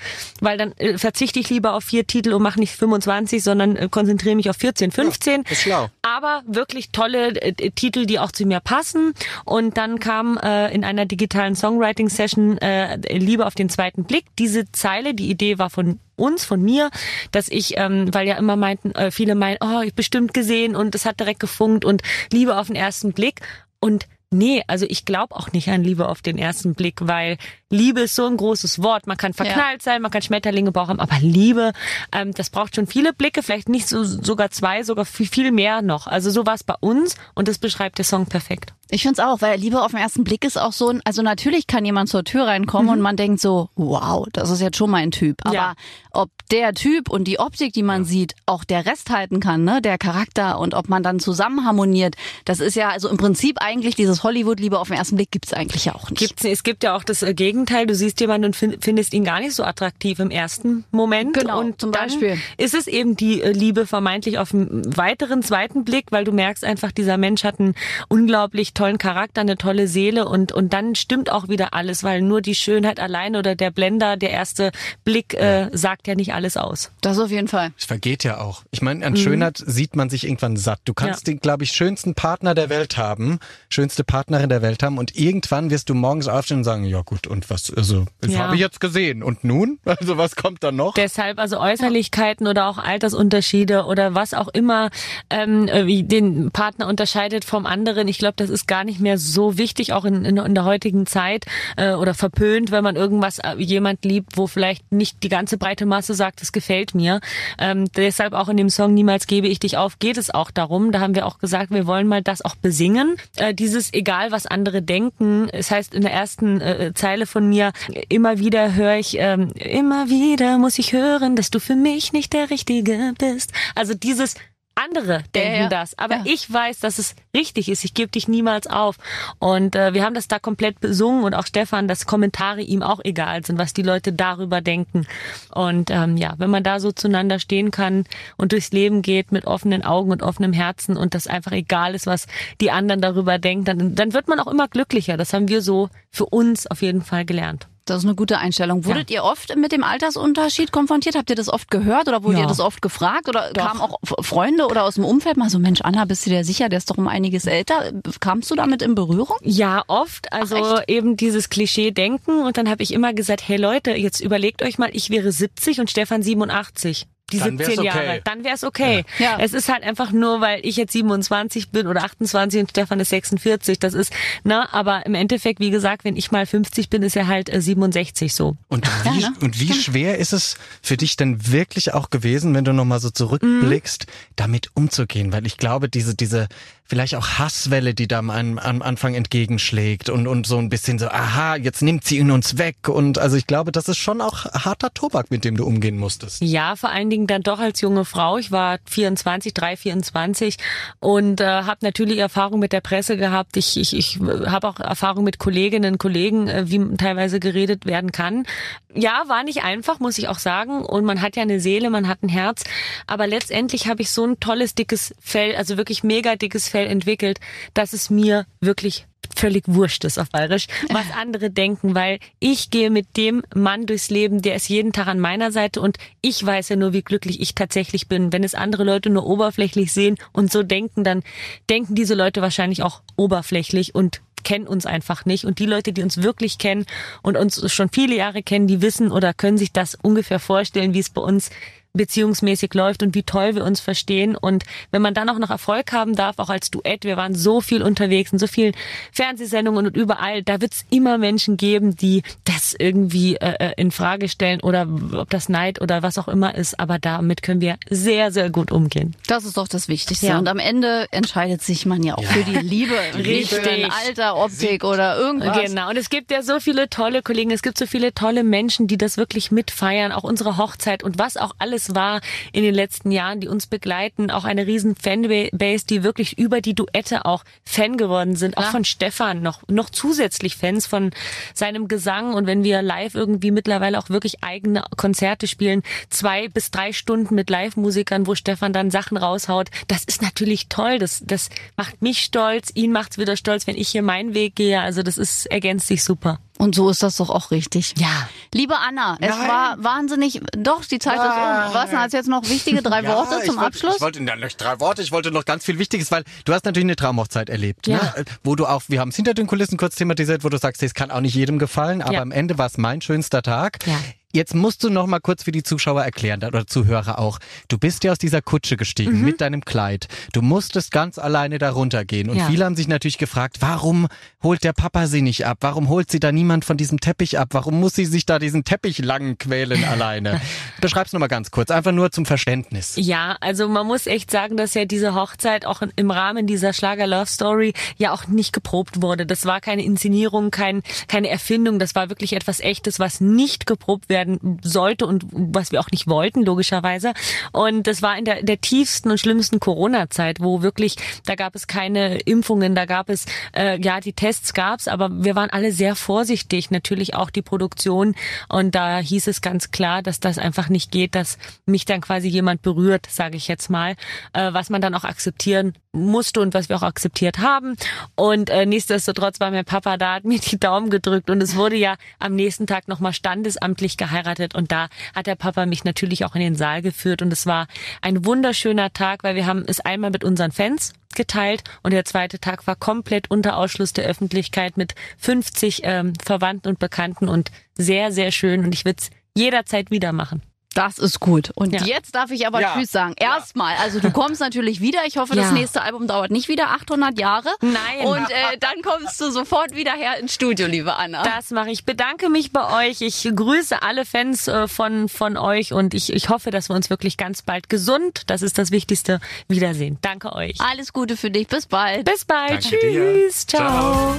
Weil dann äh, verzichte ich lieber auf vier Titel und mache nicht 25, sondern äh, konzentriere mich auf 14, 15 ist schlau. aber wirklich tolle äh, Titel, die auch zu mir passen. Und dann kam äh, in einer digitalen Songwriting-Session äh, Liebe auf den zweiten Blick. Diese Zeile, die Idee war von uns, von mir, dass ich, ähm, weil ja immer meinten, äh, viele meinen, oh, ich bestimmt gesehen und es hat direkt gefunkt und Liebe auf den ersten Blick. Und Nee, also ich glaube auch nicht an Liebe auf den ersten Blick, weil Liebe ist so ein großes Wort. Man kann verknallt sein, man kann Schmetterlinge im Bauch haben, aber Liebe, ähm, das braucht schon viele Blicke, vielleicht nicht so sogar zwei, sogar viel, viel mehr noch. Also so war es bei uns und das beschreibt der Song perfekt. Ich finde es auch, weil Liebe auf den ersten Blick ist auch so, ein, also natürlich kann jemand zur Tür reinkommen und man denkt so, wow, das ist jetzt schon mein Typ. Aber Ja. ob der Typ und die Optik, die man sieht, auch der Rest halten kann, ne, der Charakter und ob man dann zusammen harmoniert, das ist ja also im Prinzip eigentlich dieses Hollywood-Liebe auf den ersten Blick gibt's eigentlich ja auch nicht. Gibt's, es gibt ja auch das äh, Gegenteil. Du siehst jemanden und fin- findest ihn gar nicht so attraktiv im ersten Moment. Genau, und zum dann Beispiel. ist es eben die äh, Liebe vermeintlich auf einen weiteren zweiten Blick, weil du merkst einfach, dieser Mensch hat einen unglaublich tollen Charakter, eine tolle Seele und, und dann stimmt auch wieder alles, weil nur die Schönheit allein oder der Blender, der erste Blick äh, sagt ja nicht alles aus. Das auf jeden Fall. Es vergeht ja auch. Ich meine, an Schönheit sieht man sich irgendwann satt. Du kannst Ja. den, glaube ich, schönsten Partner der Welt haben, schönste Partnerin der Welt haben und irgendwann wirst du morgens aufstehen und sagen, ja gut, und was, also, das Ja. habe ich jetzt gesehen. Und nun? Also was kommt dann noch? Deshalb also Äußerlichkeiten oder auch Altersunterschiede oder was auch immer ähm, äh, wie den Partner unterscheidet vom anderen. Ich glaube, das ist gar nicht mehr so wichtig, auch in, in, in der heutigen Zeit äh, oder verpönt, wenn man irgendwas äh, jemand liebt, wo vielleicht nicht die ganze breite Masse sagt, das gefällt mir. Ähm, deshalb auch in dem Song Niemals gebe ich dich auf geht es auch darum. Da haben wir auch gesagt, wir wollen mal das auch besingen. Äh, dieses egal was andere denken. Es heißt in der ersten äh, Zeile von mir immer wieder höre ich ähm, immer wieder muss ich hören, dass du für mich nicht der Richtige bist. Also dieses andere denken ja. das, aber Ja. ich weiß, dass es richtig ist. Ich gebe dich niemals auf. Und äh, wir haben das da komplett besungen und auch Stefan, dass Kommentare ihm auch egal sind, was die Leute darüber denken. Und ähm, ja, wenn man da so zueinander stehen kann und durchs Leben geht mit offenen Augen und offenem Herzen und das einfach egal ist, was die anderen darüber denken, dann, dann wird man auch immer glücklicher. Das haben wir so für uns auf jeden Fall gelernt. Das ist eine gute Einstellung. Wurdet ihr oft mit dem Altersunterschied konfrontiert? Habt ihr das oft gehört oder wurdet Ja. ihr das oft gefragt? Oder kamen auch Freunde oder aus dem Umfeld mal so, Mensch, Anna, bist du dir sicher, der ist doch um einiges älter? Kamst du damit in Berührung? Ja, oft. Also eben dieses Klischee-Denken. Und dann habe ich immer gesagt, hey Leute, jetzt überlegt euch mal, ich wäre 70 und Stefan 87. Die Dann 17 okay. Jahre. Dann wär's okay. Ja. Es ist halt einfach nur, weil ich jetzt 27 bin oder 28 und Stefan ist 46. Das ist, na, aber im Endeffekt, wie gesagt, wenn ich mal 50 bin, ist er halt äh, 67 so. Und wie, ne? und wie schwer ist es für dich denn wirklich auch gewesen, wenn du nochmal so zurückblickst, damit umzugehen? Weil ich glaube, diese, diese, vielleicht auch Hasswelle, die da am, Anfang entgegenschlägt und, und so ein bisschen so, aha, jetzt nimmt sie ihn uns weg. Und also ich glaube, das ist schon auch harter Tobak, mit dem du umgehen musstest. Ja, vor allen Dingen dann doch als junge Frau. Ich war 24, 3, 24 und äh, habe natürlich Erfahrung mit der Presse gehabt. Ich, ich, ich habe auch Erfahrung mit Kolleginnen und Kollegen, äh, wie teilweise geredet werden kann. Ja, war nicht einfach, muss ich auch sagen. Und man hat ja eine Seele, man hat ein Herz. Aber letztendlich habe ich so ein tolles, dickes Fell, also wirklich mega dickes Fell entwickelt, dass es mir wirklich völlig wurscht ist auf Bayerisch, was andere denken, weil ich gehe mit dem Mann durchs Leben, der ist jeden Tag an meiner Seite und ich weiß ja nur, wie glücklich ich tatsächlich bin. Wenn es andere Leute nur oberflächlich sehen und so denken, dann denken diese Leute wahrscheinlich auch oberflächlich und kennen uns einfach nicht. Und die Leute, die uns wirklich kennen und uns schon viele Jahre kennen, die wissen oder können sich das ungefähr vorstellen, wie es bei uns beziehungsmäßig läuft und wie toll wir uns verstehen. Und wenn man dann auch noch Erfolg haben darf, auch als Duett, wir waren so viel unterwegs in so vielen Fernsehsendungen und überall, da wird es immer Menschen geben, die das irgendwie äh, in Frage stellen oder ob das Neid oder was auch immer ist. Aber damit können wir sehr, sehr gut umgehen. Das ist doch das Wichtigste. Ja. Und am Ende entscheidet sich man ja auch für die Liebe. Richtig. Alter, Optik oder irgendwas. Genau, und es gibt ja so viele tolle Kollegen, es gibt so viele tolle Menschen, die das wirklich mitfeiern, auch unsere Hochzeit und was auch alles war in den letzten Jahren, die uns begleiten, auch eine riesen Fanbase, die wirklich über die Duette auch Fan geworden sind, auch Ja. von Stefan, noch, noch zusätzlich Fans von seinem Gesang. Und wenn wir live irgendwie mittlerweile auch wirklich eigene Konzerte spielen, zwei bis drei Stunden mit Live-Musikern, wo Stefan dann Sachen raushaut, das ist natürlich toll, das, das macht mich stolz, ihn macht's wieder stolz, wenn ich hier meinen Weg gehe, also das ist, ergänzt sich super. Und so ist das doch auch richtig. Ja. Liebe Anna, es Nein. war wahnsinnig, doch, die Zeit ist um. Was, hast du jetzt noch wichtige drei Worte ich zum wollte, Abschluss? Ich wollte ja, nicht drei Worte, ich wollte noch ganz viel Wichtiges, weil du hast natürlich eine Traumhochzeit erlebt, Ja. ne? wo du auch, wir haben es hinter den Kulissen kurz thematisiert, wo du sagst, es kann auch nicht jedem gefallen, aber Ja. am Ende war es mein schönster Tag. Ja. Jetzt musst du noch mal kurz für die Zuschauer erklären oder Zuhörer auch. Du bist ja aus dieser Kutsche gestiegen Mhm. mit deinem Kleid. Du musstest ganz alleine da runtergehen. Und Ja. viele haben sich natürlich gefragt, warum holt der Papa sie nicht ab? Warum holt sie da niemand von diesem Teppich ab? Warum muss sie sich da diesen Teppich lang quälen alleine? Beschreib's noch mal ganz kurz, einfach nur zum Verständnis. Ja, also man muss echt sagen, dass ja diese Hochzeit auch im Rahmen dieser Schlager Love Story ja auch nicht geprobt wurde. Das war keine Inszenierung, kein, keine Erfindung. Das war wirklich etwas Echtes, was nicht geprobt werden sollte und was wir auch nicht wollten, logischerweise. Und das war in der, der tiefsten und schlimmsten Corona-Zeit, wo wirklich, da gab es keine Impfungen, da gab es, äh, ja, die Tests gab's, aber wir waren alle sehr vorsichtig. Natürlich auch die Produktion. Und da hieß es ganz klar, dass das einfach nicht geht, dass mich dann quasi jemand berührt, sage ich jetzt mal, äh, was man dann auch akzeptieren musste und was wir auch akzeptiert haben. Und äh, nichtsdestotrotz war mein Papa da, hat mir die Daumen gedrückt und es wurde ja am nächsten Tag nochmal standesamtlich geheiratet und da hat der Papa mich natürlich auch in den Saal geführt und es war ein wunderschöner Tag, weil wir haben es einmal mit unseren Fans geteilt und der zweite Tag war komplett unter Ausschluss der Öffentlichkeit mit 50 ähm, Verwandten und Bekannten und sehr, sehr schön und ich würde es jederzeit wieder machen. Das ist gut. Und Ja. jetzt darf ich aber Ja. Tschüss sagen. Erstmal, also du kommst natürlich wieder. Ich hoffe, das nächste Album dauert nicht wieder 800 Jahre. Nein. Und äh, dann kommst du sofort wieder her ins Studio, liebe Anna. Das mache ich. Bedanke mich bei euch. Ich grüße alle Fans äh, von, von euch und ich, ich hoffe, dass wir uns wirklich ganz bald gesund, das ist das Wichtigste, wiedersehen. Danke euch. Alles Gute für dich. Bis bald. Bis bald. Danke dir. Tschüss. Ciao.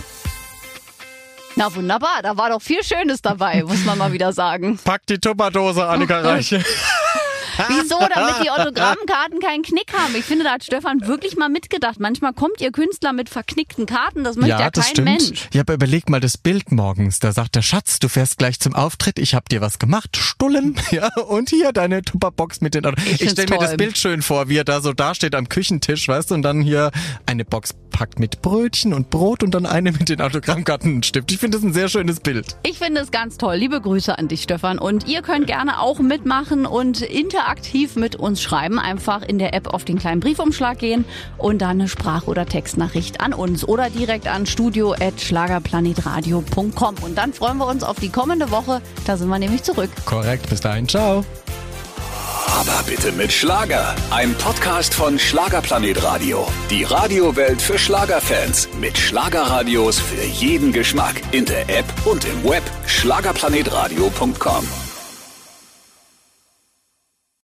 Na wunderbar, da war doch viel Schönes dabei, muss man mal wieder sagen. Pack die Tupperdose, Annika Reiche. Wieso? Damit die Autogrammkarten keinen Knick haben. Ich finde, da hat Stefan wirklich mal mitgedacht. Manchmal kommt ihr Künstler mit verknickten Karten, das möchte ja, das kein stimmt. Mensch. Ja, aber überleg mal das Bild morgens. Da sagt der Schatz, du fährst gleich zum Auftritt. Ich hab dir was gemacht. Stullen. Ja, und hier deine Tupperbox mit den Auto. Ich, find's stell mir das. Bild schön vor, wie er da so dasteht am Küchentisch, weißt du, und dann hier eine Box packt mit Brötchen und Brot und dann eine mit den Autogrammkarten und Stift. Ich finde das ein sehr schönes Bild. Ich finde es ganz toll. Liebe Grüße an dich, Stefan. Und ihr könnt gerne auch mitmachen und interaktiv mit uns schreiben. Einfach in der App auf den kleinen Briefumschlag gehen und dann eine Sprach- oder Textnachricht an uns oder direkt an studio.schlagerplanetradio.com. Und dann freuen wir uns auf die kommende Woche. Da sind wir nämlich zurück. Korrekt, bis dahin, ciao. Aber bitte mit Schlager. Ein Podcast von Schlagerplanet Radio. Die Radiowelt für Schlagerfans. Mit Schlagerradios für jeden Geschmack. In der App und im Web. Schlagerplanetradio.com.